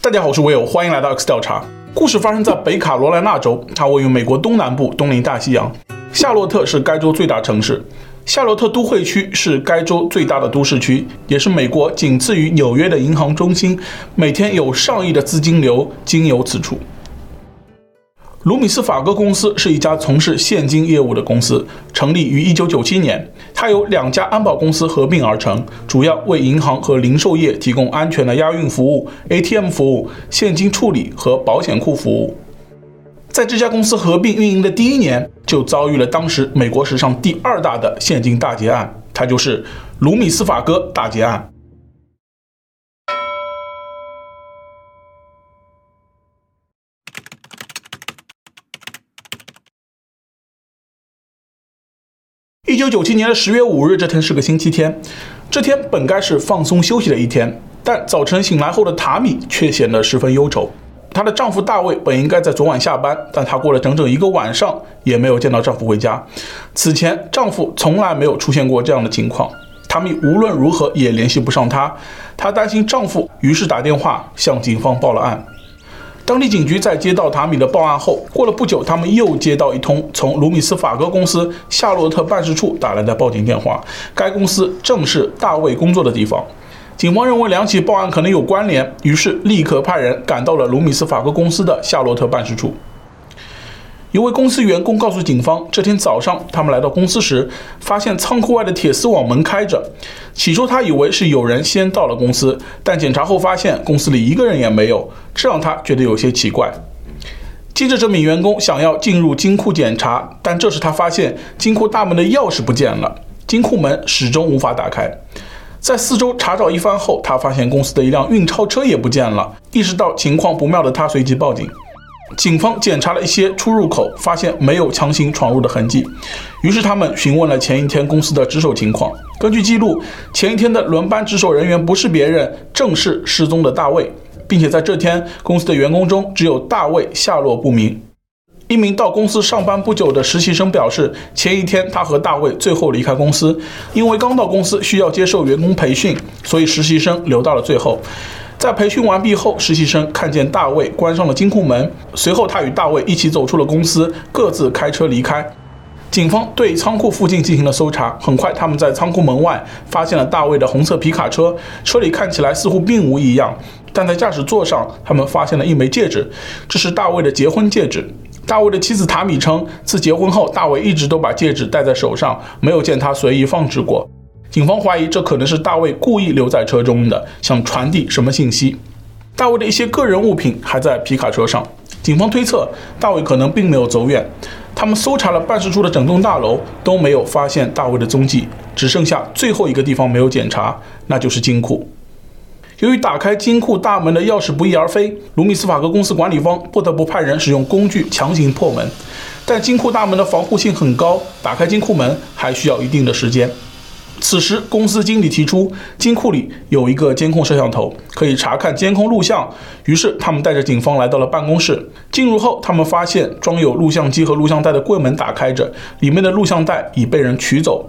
大家好，我是威欧，欢迎来到 X 调查。故事发生在北卡罗来纳州，它位于美国东南部，东临大西洋。夏洛特是该州最大城市，夏洛特都会区是该州最大的都市区，也是美国仅次于纽约的银行中心，每天有上亿的资金流经由此处。卢米斯法哥公司是一家从事现金业务的公司，成立于1997年。它由两家安保公司合并而成，主要为银行和零售业提供安全的押运服务、ATM 服务、现金处理和保险库服务。在这家公司合并运营的第一年，就遭遇了当时美国史上第二大的现金大劫案，它就是卢米斯法哥大劫案。一九九七年的十月五日，这天是个星期天。这天本该是放松休息的一天，但早晨醒来后的塔米却显得十分忧愁。她的丈夫大卫本应该在昨晚下班，但她过了整整一个晚上也没有见到丈夫回家。此前，丈夫从来没有出现过这样的情况。塔米无论如何也联系不上他，她担心丈夫，于是打电话向警方报了案。当地警局在接到塔米的报案后，过了不久，他们又接到一通从卢米斯法哥公司夏洛特办事处打来的报警电话。该公司正是大卫工作的地方。警方认为两起报案可能有关联，于是立刻派人赶到了卢米斯法哥公司的夏洛特办事处。一位公司员工告诉警方，这天早上他们来到公司时，发现仓库外的铁丝网门开着。起初他以为是有人先到了公司，但检查后发现公司里一个人也没有，这让他觉得有些奇怪。接着这名员工想要进入金库检查，但这时他发现金库大门的钥匙不见了，金库门始终无法打开。在四周查找一番后，他发现公司的一辆运钞车也不见了，意识到情况不妙的他随即报警。警方检查了一些出入口，发现没有强行闯入的痕迹。于是他们询问了前一天公司的值守情况。根据记录，前一天的轮班值守人员不是别人，正是失踪的大卫，并且在这天公司的员工中只有大卫下落不明。一名到公司上班不久的实习生表示，前一天他和大卫最后离开公司，因为刚到公司需要接受员工培训，所以实习生留到了最后。在培训完毕后，实习生看见大卫关上了金库门，随后他与大卫一起走出了公司，各自开车离开。警方对仓库附近进行了搜查，很快他们在仓库门外发现了大卫的红色皮卡车，车里看起来似乎并无异样，但在驾驶座上他们发现了一枚戒指，这是大卫的结婚戒指。大卫的妻子塔米称，自结婚后，大卫一直都把戒指戴在手上，没有见他随意放置过。警方怀疑这可能是大卫故意留在车中的，想传递什么信息。大卫的一些个人物品还在皮卡车上，警方推测大卫可能并没有走远。他们搜查了办事处的整栋大楼，都没有发现大卫的踪迹，只剩下最后一个地方没有检查，那就是金库。由于打开金库大门的钥匙不翼而飞，卢米斯法格公司管理方不得不派人使用工具强行破门。但金库大门的防护性很高，打开金库门还需要一定的时间。此时，公司经理提出，金库里有一个监控摄像头，可以查看监控录像。于是，他们带着警方来到了。办公室。进入后，他们发现装有录像机和录像带的柜门打开着，里面的录像带已被人取走。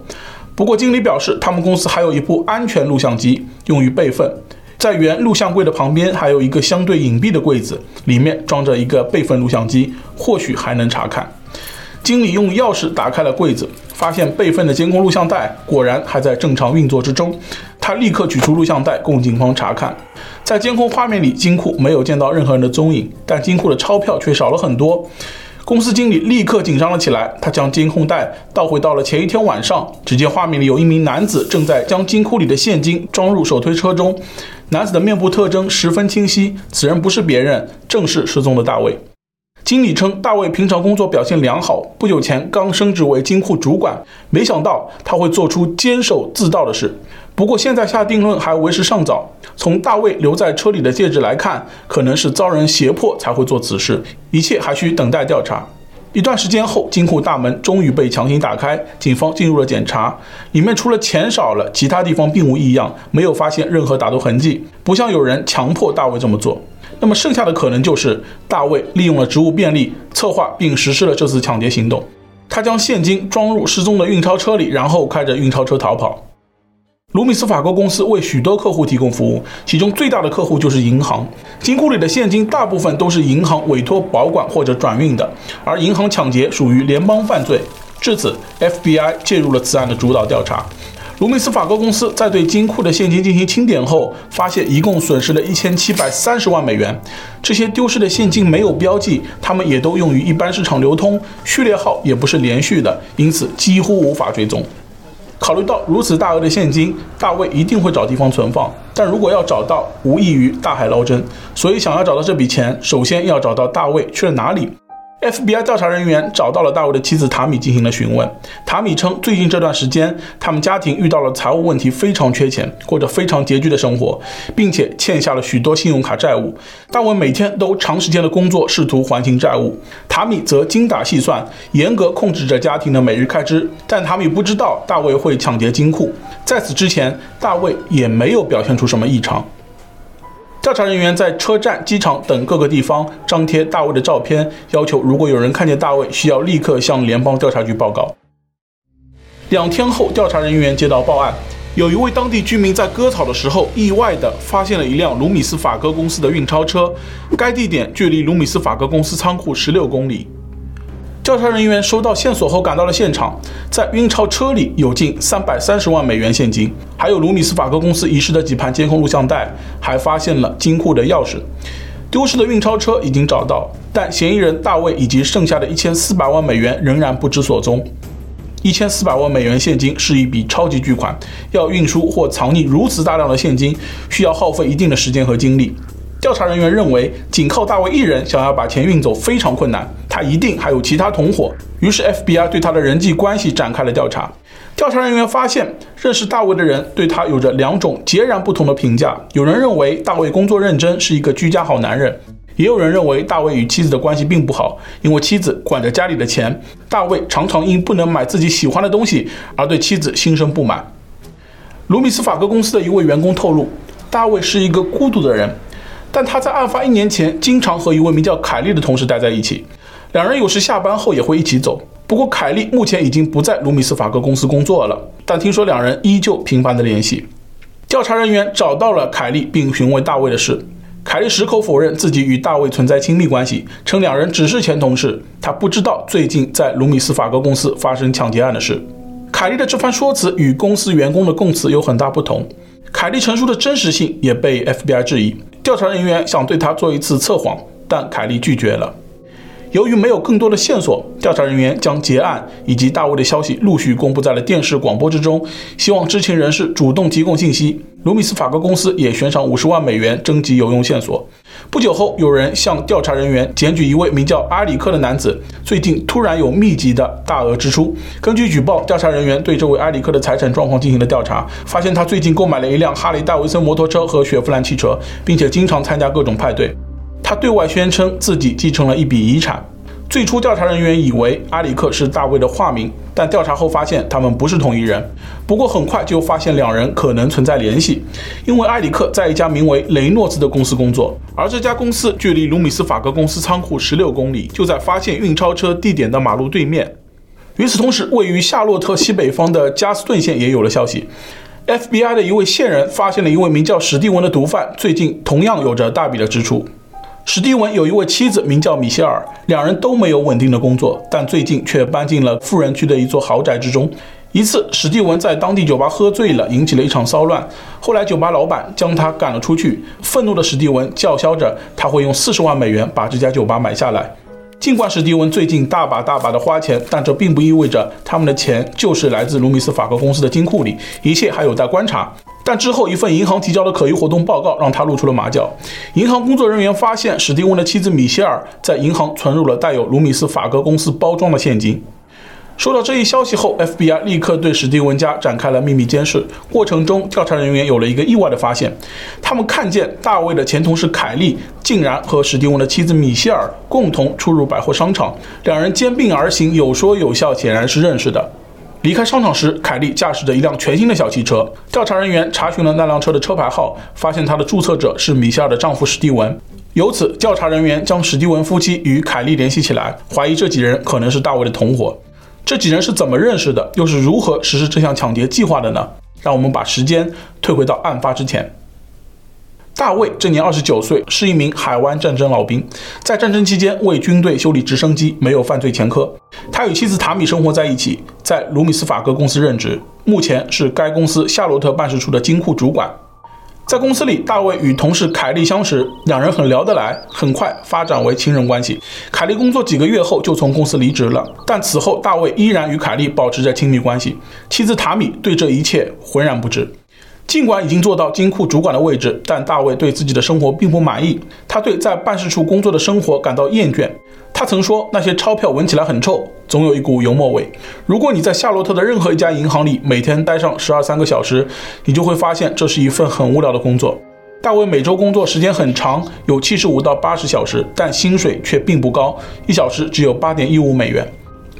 不过，经理表示，他们公司还有一部安全录像机，用于备份。在原录像柜的旁边，还有一个相对隐蔽的柜子，里面装着一个备份录像机，或许还能查看。经理用钥匙打开了。柜子，发现备份的监控录像带果然还在正常运作之中。他立刻取出录像带供警方查看，在监控画面里，金库没有见到任何人的踪影，但金库的钞票却少了很多。公司经理立刻紧张了起来，他将监控带倒回到了前一天晚上，只见画面里有一名男子正在将金库里的现金装入手推车中，男子的面部特征十分清晰，此人不是别人，正是失踪的大卫。经理称，大卫平常工作表现良好，不久前刚升职为金库主管，没想到他会做出监守自盗的事。不过现在下定论还为时尚早。从大卫留在车里的戒指来看，可能是遭人胁迫才会做此事，一切还需等待调查。一段时间后，金库大门终于被强行打开，警方进入了检查，里面除了钱少了，其他地方并无异样，没有发现任何打斗痕迹，不像有人强迫大卫这么做。那么剩下的可能就是大卫利用了职务便利，策划并实施了这次抢劫行动。他将现金装入失踪的运钞车里，然后开着运钞车逃跑。卢米斯法国公司为许多客户提供服务，其中最大的客户就是银行。金库里的现金大部分都是银行委托保管或者转运的，而银行抢劫属于联邦犯罪。至此，FBI 介入了此案的主导调查。卢米斯法国公司在对金库的现金进行清点后，发现一共损失了一千七百三十万美元。这些丢失的现金没有标记，他们也都用于一般市场流通，序列号也不是连续的，因此几乎无法追踪。考虑到如此大额的现金，大卫一定会找地方存放。但如果要找到，无异于大海捞针。所以，想要找到这笔钱，首先要找到大卫去了哪里。FBI 调查人员找到了大卫的妻子塔米进行了询问。塔米称，最近这段时间，他们家庭遇到了财务问题，非常缺钱，过着非常拮据的生活，并且欠下了许多信用卡债务。大卫每天都长时间的工作，试图还清债务。塔米则精打细算，严格控制着家庭的每日开支。但塔米不知道大卫会抢劫金库，在此之前，大卫也没有表现出什么异常。调查人员在车站、机场等各个地方张贴大卫的照片，要求如果有人看见大卫，需要立刻向联邦调查局报告。两天后，调查人员接到报案，有一位当地居民在割草的时候，意外地发现了一辆卢米斯法哥公司的运钞车，该地点距离卢米斯法哥公司仓库十六公里。调查人员收到线索后赶到了现场，在运钞车里有近三百三十万美元现金，还有卢米斯法克公司遗失的几盘监控录像带，还发现了金库的钥匙。丢失的运钞车已经找到，但嫌疑人大卫以及剩下的一千四百万美元仍然不知所踪。一千四百万美元现金是一笔超级巨款，要运输或藏匿如此大量的现金，需要耗费一定的时间和精力。调查人员认为，仅靠大卫一人想要把钱运走非常困难，他一定还有其他同伙。于是 FBI 对他的人际关系展开了调查。调查人员发现，认识大卫的人对他有着两种截然不同的评价。有人认为大卫工作认真，是一个居家好男人；也有人认为大卫与妻子的关系并不好，因为妻子管着家里的钱，大卫常常因不能买自己喜欢的东西而对妻子心生不满。卢米斯法格公司的一位员工透露，大卫是一个孤独的人。但他在案发一年前，经常和一位名叫凯利的同事待在一起，两人有时下班后也会一起走。不过，凯利目前已经不在卢米斯法格公司工作了，但听说两人依旧频繁的联系。调查人员找到了凯利，并询问大卫的事。凯利矢口否认自己与大卫存在亲密关系，称两人只是前同事，他不知道最近在卢米斯法格公司发生抢劫案的事。凯利的这番说辞与公司员工的供词有很大不同，凯利陈述的真实性也被 FBI 质疑。调查人员想对他做一次测谎，但凯莉拒绝了。由于没有更多的线索，调查人员将结案以及大卫的消息陆续公布在了电视广播之中，希望知情人士主动提供信息。卢米斯法哥公司也悬赏五十万美元征集有用线索。不久后，有人向调查人员检举一位名叫阿里克的男子最近突然有密集的大额支出。根据举报，调查人员对这位阿里克的财产状况进行了调查，发现他最近购买了一辆哈雷戴维森摩托车和雪佛兰汽车，并且经常参加各种派对。他对外宣称自己继承了一笔遗产。最初，调查人员以为阿里克是大卫的化名，但调查后发现他们不是同一人。不过，很快就发现两人可能存在联系，因为埃里克在一家名为雷诺兹的公司工作，而这家公司距离卢米斯法格公司仓库十六公里，就在发现运钞车地点的马路对面。与此同时，位于夏洛特西北方的加斯顿县也有了消息，FBI 的一位线人发现了一位名叫史蒂文的毒贩，最近同样有着大笔的支出。史蒂文有一位妻子，名叫米歇尔，两人都没有稳定的工作，但最近却搬进了富人区的一座豪宅之中。一次，史蒂文在当地酒吧喝醉了，引起了一场骚乱。后来，酒吧老板将他赶了出去。愤怒的史蒂文叫嚣着，他会用四十万美元把这家酒吧买下来。尽管史蒂文最近大把大把的花钱，但这并不意味着他们的钱就是来自卢米斯法哥公司的金库里，一切还有待观察。但之后，一份银行提交的可疑活动报告让他露出了马脚。银行工作人员发现，史蒂文的妻子米歇尔在银行存入了带有卢米斯法格公司包装的现金。收到这一消息后，FBI 立刻对史蒂文家展开了秘密监视。过程中，调查人员有了一个意外的发现：他们看见大卫的前同事凯利竟然和史蒂文的妻子米歇尔共同出入百货商场，两人肩并而行，有说有笑，显然是认识的。离开商场时，凯莉驾驶着一辆全新的小汽车。调查人员查询了那辆车的车牌号，发现它的注册者是米歇尔的丈夫史蒂文。由此，调查人员将史蒂文夫妻与凯莉联系起来，怀疑这几人可能是大卫的同伙。这几人是怎么认识的？又是如何实施这项抢劫计划的呢？让我们把时间退回到案发之前。大卫这年二十九岁，是一名海湾战争老兵，在战争期间为军队修理直升机，没有犯罪前科。他与妻子塔米生活在一起，在卢米斯法格公司任职，目前是该公司夏洛特办事处的金库主管。在公司里，大卫与同事凯莉相识，两人很聊得来，很快发展为情人关系。凯莉工作几个月后就从公司离职了，但此后大卫依然与凯莉保持着亲密关系。妻子塔米对这一切浑然不知。尽管已经做到金库主管的位置，但大卫对自己的生活并不满意。他对在办事处工作的生活感到厌倦。他曾说：“那些钞票闻起来很臭，总有一股油墨味。如果你在夏洛特的任何一家银行里每天待上十二三个小时，你就会发现这是一份很无聊的工作。”大卫每周工作时间很长，有七十五到八十小时，但薪水却并不高，一小时只有八点一五美元。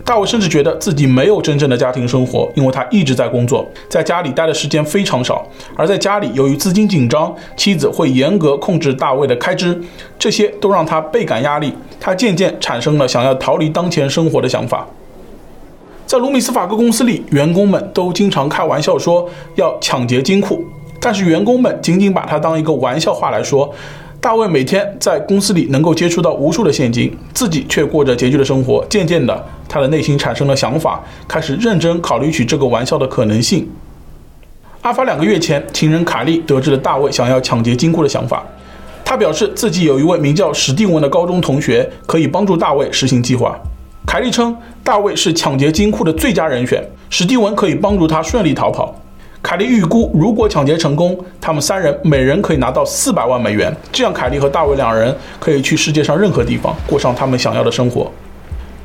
大卫甚至觉得自己没有真正的家庭生活，因为他一直在工作，在家里待的时间非常少。而在家里，由于资金紧张，妻子会严格控制大卫的开支，这些都让他倍感压力。他渐渐产生了想要逃离当前生活的想法。在卢米斯法克公司里，员工们都经常开玩笑说要抢劫金库，但是员工们仅仅把它当一个玩笑话来说。大卫每天在公司里能够接触到无数的现金，自己却过着拮据的生活。渐渐的，他的内心产生了想法，开始认真考虑起这个玩笑的可能性。案发两个月前，情人凯莉得知了大卫想要抢劫金库的想法，他表示自己有一位名叫史蒂文的高中同学可以帮助大卫实行计划。凯莉称大卫是抢劫金库的最佳人选，史蒂文可以帮助他顺利逃跑。凯莉预估，如果抢劫成功，他们三人每人可以拿到四百万美元。这样，凯莉和大卫两人可以去世界上任何地方，过上他们想要的生活。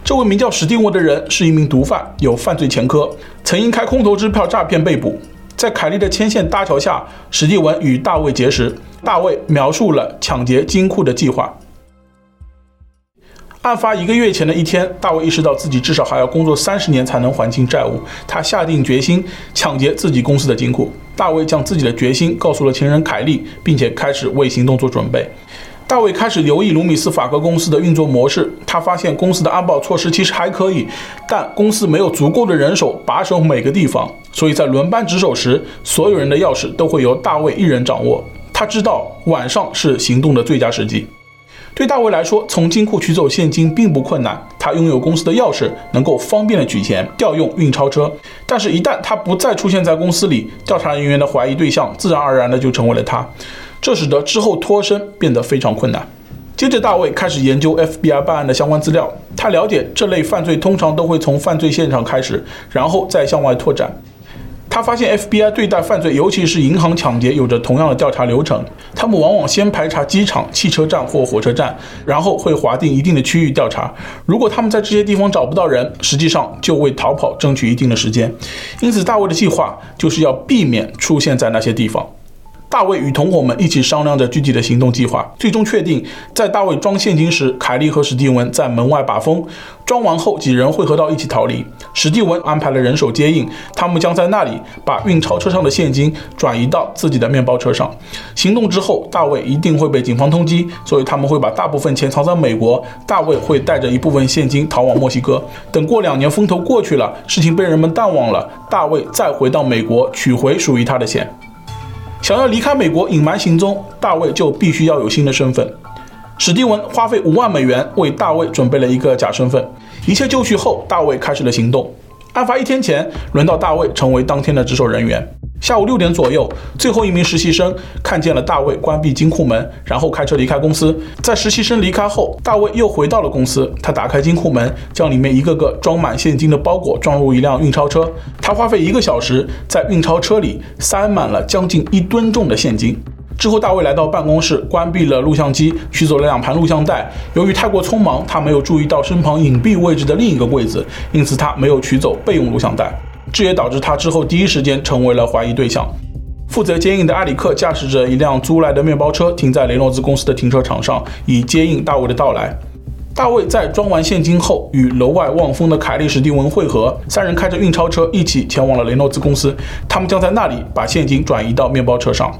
这位名叫史蒂文的人是一名毒贩，有犯罪前科，曾因开空头支票诈骗被捕。在凯莉的牵线搭桥下，史蒂文与大卫结识。大卫描述了抢劫金库的计划。案发一个月前的一天，大卫意识到自己至少还要工作三十年才能还清债务。他下定决心抢劫自己公司的金库。大卫将自己的决心告诉了情人凯莉，并且开始为行动做准备。大卫开始留意卢米斯法格公司的运作模式，他发现公司的安保措施其实还可以，但公司没有足够的人手把守每个地方，所以在轮班值守时，所有人的钥匙都会由大卫一人掌握。他知道晚上是行动的最佳时机。对大卫来说，从金库取走现金并不困难。他拥有公司的钥匙，能够方便的取钱、调用运钞车。但是，一旦他不再出现在公司里，调查人员的怀疑对象自然而然的就成为了他。这使得之后脱身变得非常困难。接着，大卫开始研究 FBI 办案的相关资料。他了解这类犯罪通常都会从犯罪现场开始，然后再向外拓展。他发现 FBI 对待犯罪，尤其是银行抢劫，有着同样的调查流程。他们往往先排查机场、汽车站或火车站，然后会划定一定的区域调查。如果他们在这些地方找不到人，实际上就为逃跑争取一定的时间。因此，大卫的计划就是要避免出现在那些地方。大卫与同伙们一起商量着具体的行动计划，最终确定在大卫装现金时，凯莉和史蒂文在门外把风。装完后，几人汇合到一起逃离。史蒂文安排了人手接应，他们将在那里把运钞车上的现金转移到自己的面包车上。行动之后，大卫一定会被警方通缉，所以他们会把大部分钱藏在美国。大卫会带着一部分现金逃往墨西哥。等过两年风头过去了，事情被人们淡忘了，大卫再回到美国取回属于他的钱。想要离开美国隐瞒行踪，大卫就必须要有新的身份。史蒂文花费五万美元为大卫准备了一个假身份。一切就绪后，大卫开始了行动。案发一天前，轮到大卫成为当天的值守人员。下午六点左右，最后一名实习生看见了大卫关闭金库门，然后开车离开公司。在实习生离开后，大卫又回到了公司。他打开金库门，将里面一个个装满现金的包裹装入一辆运钞车。他花费一个小时，在运钞车里塞满了将近一吨重的现金。之后，大卫来到办公室，关闭了录像机，取走了两盘录像带。由于太过匆忙，他没有注意到身旁隐蔽位置的另一个柜子，因此他没有取走备用录像带。这也导致他之后第一时间成为了怀疑对象。负责接应的埃里克驾驶着一辆租来的面包车停在雷诺兹公司的停车场上，以接应大卫的到来。大卫在装完现金后，与楼外望风的凯利·史蒂文会合，三人开着运钞车一起前往了雷诺兹公司。他们将在那里把现金转移到面包车上。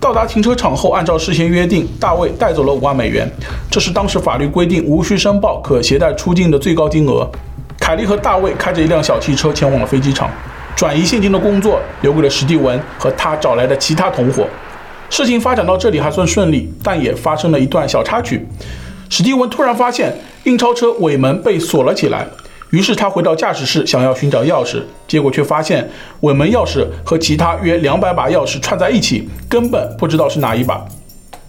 到达停车场后，按照事先约定，大卫带走了五万美元，这是当时法律规定无需申报可携带出境的最高金额。凯莉和大卫开着一辆小汽车前往了飞机场。转移现金的工作留给了史蒂文和他找来的其他同伙。事情发展到这里还算顺利，但也发生了一段小插曲。史蒂文突然发现运钞车尾门被锁了起来，于是他回到驾驶室想要寻找钥匙，结果却发现尾门钥匙和其他约两百把钥匙串在一起，根本不知道是哪一把。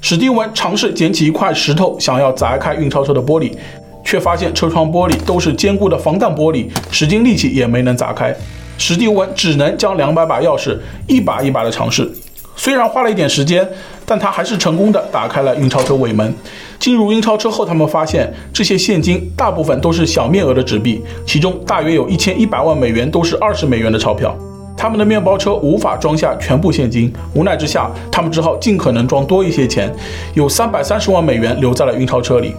史蒂文尝试捡起一块石头想要砸开运钞车的玻璃，却发现车窗玻璃都是坚固的防弹玻璃，使尽力气也没能砸开。史蒂文只能将两百把钥匙一把一把的尝试。虽然花了一点时间，但他还是成功的打开了运钞车尾门。进入运钞车后，他们发现这些现金大部分都是小面额的纸币，其中大约有一千一百万美元都是二十美元的钞票。他们的面包车无法装下全部现金，无奈之下，他们只好尽可能装多一些钱，有三百三十万美元留在了运钞车里。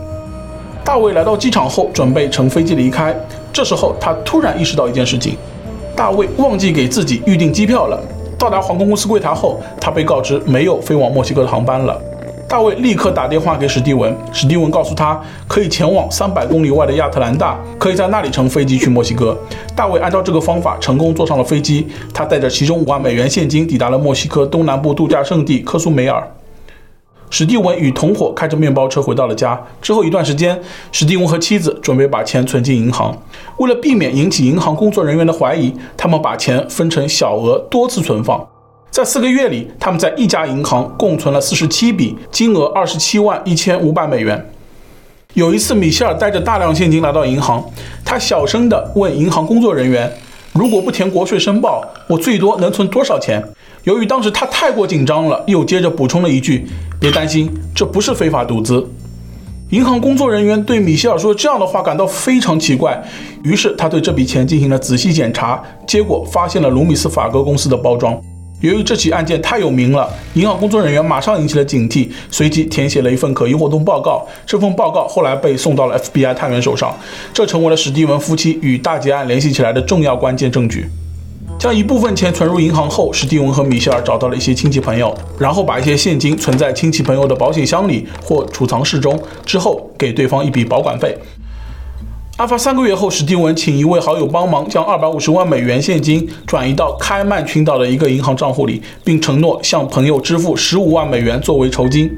大卫来到机场后，准备乘飞机离开，这时候他突然意识到一件事情：大卫忘记给自己预订机票了。到达航空公司柜台后，他被告知没有飞往墨西哥的航班了。大卫立刻打电话给史蒂文，史蒂文告诉他可以前往三百公里外的亚特兰大，可以在那里乘飞机去墨西哥。大卫按照这个方法成功坐上了飞机，他带着其中五万美元现金抵达了墨西哥东南部度假胜地科苏梅尔。史蒂文与同伙开着面包车回到了家。之后一段时间，史蒂文和妻子准备把钱存进银行。为了避免引起银行工作人员的怀疑，他们把钱分成小额多次存放。在四个月里，他们在一家银行共存了四十七笔，金额二十七万一千五百美元。有一次，米歇尔带着大量现金来到银行，他小声地问银行工作人员：“如果不填国税申报，我最多能存多少钱？”由于当时他太过紧张了，又接着补充了一句：“别担心，这不是非法赌资。”银行工作人员对米歇尔说这样的话感到非常奇怪，于是他对这笔钱进行了仔细检查，结果发现了卢米斯法格公司的包装。由于这起案件太有名了，银行工作人员马上引起了警惕，随即填写了一份可疑活动报告。这份报告后来被送到了 FBI 探员手上，这成为了史蒂文夫妻与大劫案联系起来的重要关键证据。将一部分钱存入银行后，史蒂文和米歇尔找到了一些亲戚朋友，然后把一些现金存在亲戚朋友的保险箱里或储藏室中，之后给对方一笔保管费。案发三个月后，史蒂文请一位好友帮忙将二百五十万美元现金转移到开曼群岛的一个银行账户里，并承诺向朋友支付十五万美元作为酬金。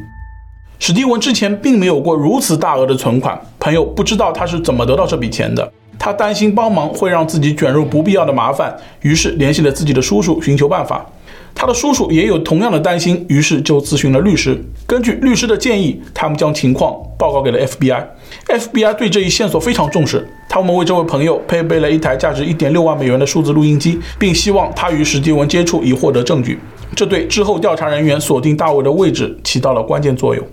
史蒂文之前并没有过如此大额的存款，朋友不知道他是怎么得到这笔钱的。他担心帮忙会让自己卷入不必要的麻烦，于是联系了自己的叔叔寻求办法。他的叔叔也有同样的担心，于是就咨询了律师。根据律师的建议，他们将情况报告给了 FBI。FBI 对这一线索非常重视，他们为这位朋友配备了一台价值一点六万美元的数字录音机，并希望他与史蒂文接触以获得证据。这对之后调查人员锁定大卫的位置起到了关键作用。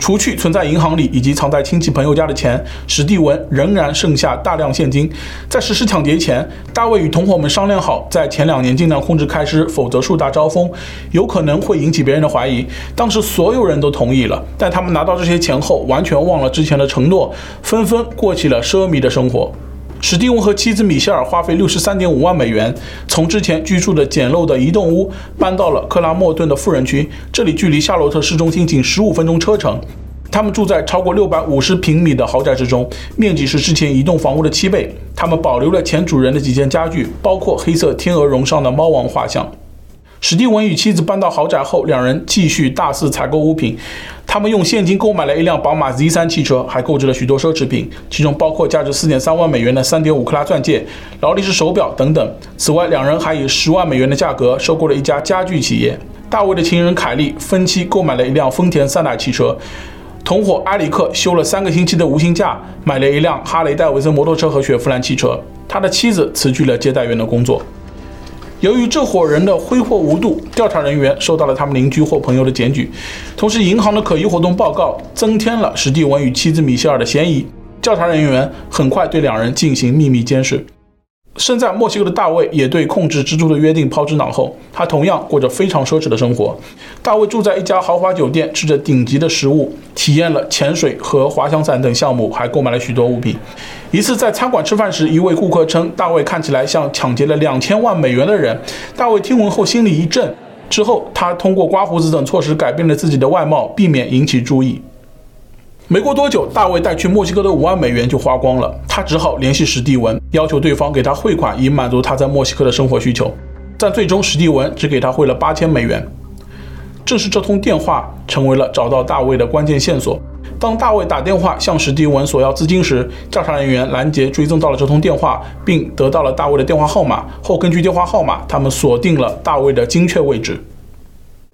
除去存在银行里以及藏在亲戚朋友家的钱，史蒂文仍然剩下大量现金。在实施抢劫前，大卫与同伙们商量好，在前两年尽量控制开支，否则树大招风，有可能会引起别人的怀疑。当时所有人都同意了，但他们拿到这些钱后，完全忘了之前的承诺，纷纷过起了奢靡的生活。史蒂文和妻子米歇尔花费六十三点五万美元，从之前居住的简陋的一栋屋搬到了克拉莫顿的富人区，这里距离夏洛特市中心仅十五分钟车程。他们住在超过六百五十平米的豪宅之中，面积是之前一栋房屋的七倍。他们保留了前主人的几件家具，包括黑色天鹅绒上的猫王画像。史蒂文与妻子搬到豪宅后，两人继续大肆采购物品。他们用现金购买了一辆宝马 Z3 汽车，还购置了许多奢侈品，其中包括价值四点三万美元的三点五克拉钻戒、劳力士手表等等。此外，两人还以十万美元的价格收购了一家家具企业。大卫的情人凯莉分期购买了一辆丰田塞纳汽车，同伙埃里克休了三个星期的无薪假，买了一辆哈雷戴维森摩托车和雪佛兰汽车。他的妻子辞去了接待员的工作。由于这伙人的挥霍无度，调查人员收到了他们邻居或朋友的检举，同时银行的可疑活动报告增添了史蒂文与妻子米歇尔的嫌疑。调查人员很快对两人进行秘密监视。身在墨西哥的大卫也对控制蜘蛛的约定抛之脑后，他同样过着非常奢侈的生活。大卫住在一家豪华酒店，吃着顶级的食物，体验了潜水和滑翔伞等项目，还购买了许多物品。一次在餐馆吃饭时，一位顾客称大卫看起来像抢劫了两千万美元的人。大卫听闻后心里一震，之后他通过刮胡子等措施改变了自己的外貌，避免引起注意。没过多久，大卫带去墨西哥的五万美元就花光了，他只好联系史蒂文，要求对方给他汇款，以满足他在墨西哥的生活需求。但最终，史蒂文只给他汇了八千美元。正是这通电话成为了找到大卫的关键线索。当大卫打电话向史蒂文索要资金时，调查人员拦截追踪到了这通电话，并得到了大卫的电话号码。后根据电话号码，他们锁定了大卫的精确位置。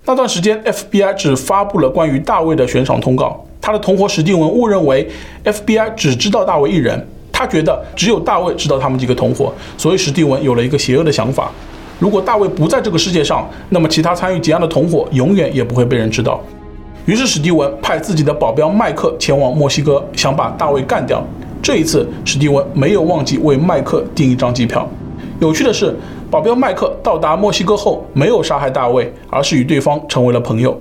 那段时间，FBI 只发布了关于大卫的悬赏通告。他的同伙史蒂文误认为 FBI 只知道大卫一人，他觉得只有大卫知道他们几个同伙，所以史蒂文有了一个邪恶的想法：如果大卫不在这个世界上，那么其他参与结案的同伙永远也不会被人知道。于是史蒂文派自己的保镖麦克前往墨西哥，想把大卫干掉。这一次，史蒂文没有忘记为麦克订一张机票。有趣的是，保镖麦克到达墨西哥后没有杀害大卫，而是与对方成为了朋友。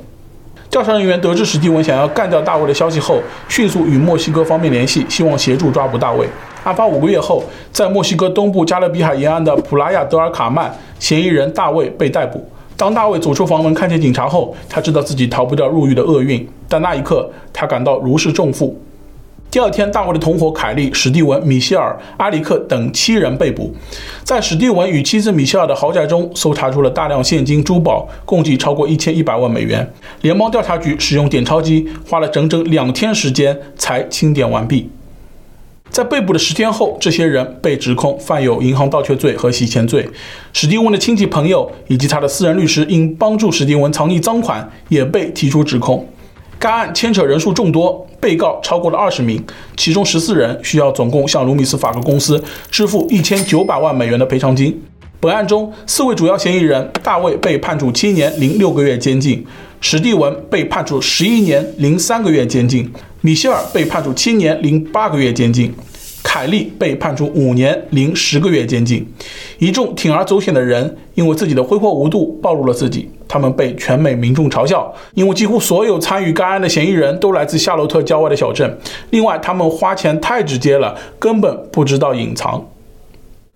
调查人员得知史蒂文想要干掉大卫的消息后，迅速与墨西哥方面联系，希望协助抓捕大卫。案发五个月后，在墨西哥东部加勒比海沿岸的普拉亚德尔卡曼，嫌疑人大卫被逮捕。当大卫走出房门看见警察后，他知道自己逃不掉入狱的厄运，但那一刻他感到如释重负。第二天，大卫的同伙凯利、史蒂文、米歇尔、阿里克等七人被捕。在史蒂文与妻子米歇尔的豪宅中，搜查出了大量现金、珠宝，共计超过一千一百万美元。联邦调查局使用点钞机，花了整整两天时间才清点完毕。在被捕的十天后，这些人被指控犯有银行盗窃罪和洗钱罪。史蒂文的亲戚朋友以及他的私人律师因帮助史蒂文藏匿赃款，也被提出指控。该案牵扯人数众多，被告超过了二十名，其中十四人需要总共向卢米斯法克公司支付一千九百万美元的赔偿金。本案中，四位主要嫌疑人，大卫被判处七年零六个月监禁，史蒂文被判处十一年零三个月监禁，米歇尔被判处七年零八个月监禁。凯利被判处五年零十个月监禁，一众铤而走险的人因为自己的挥霍无度暴露了自己，他们被全美民众嘲笑，因为几乎所有参与该案的嫌疑人都来自夏洛特郊外的小镇。另外，他们花钱太直接了，根本不知道隐藏。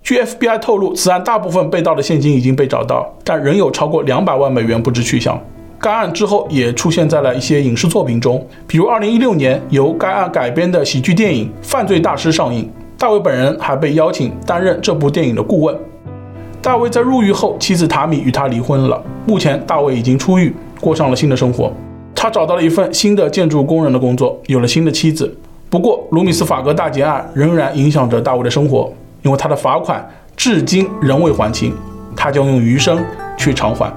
据 FBI 透露，此案大部分被盗的现金已经被找到，但仍有超过两百万美元不知去向。该案之后也出现在了一些影视作品中，比如2016年由该案改编的喜剧电影《犯罪大师》上映，大卫本人还被邀请担任这部电影的顾问。大卫在入狱后，妻子塔米与他离婚了。目前，大卫已经出狱，过上了新的生活。他找到了一份新的建筑工人的工作，有了新的妻子。不过，卢米斯法格大劫案仍然影响着大卫的生活，因为他的罚款至今仍未还清，他将用余生去偿还。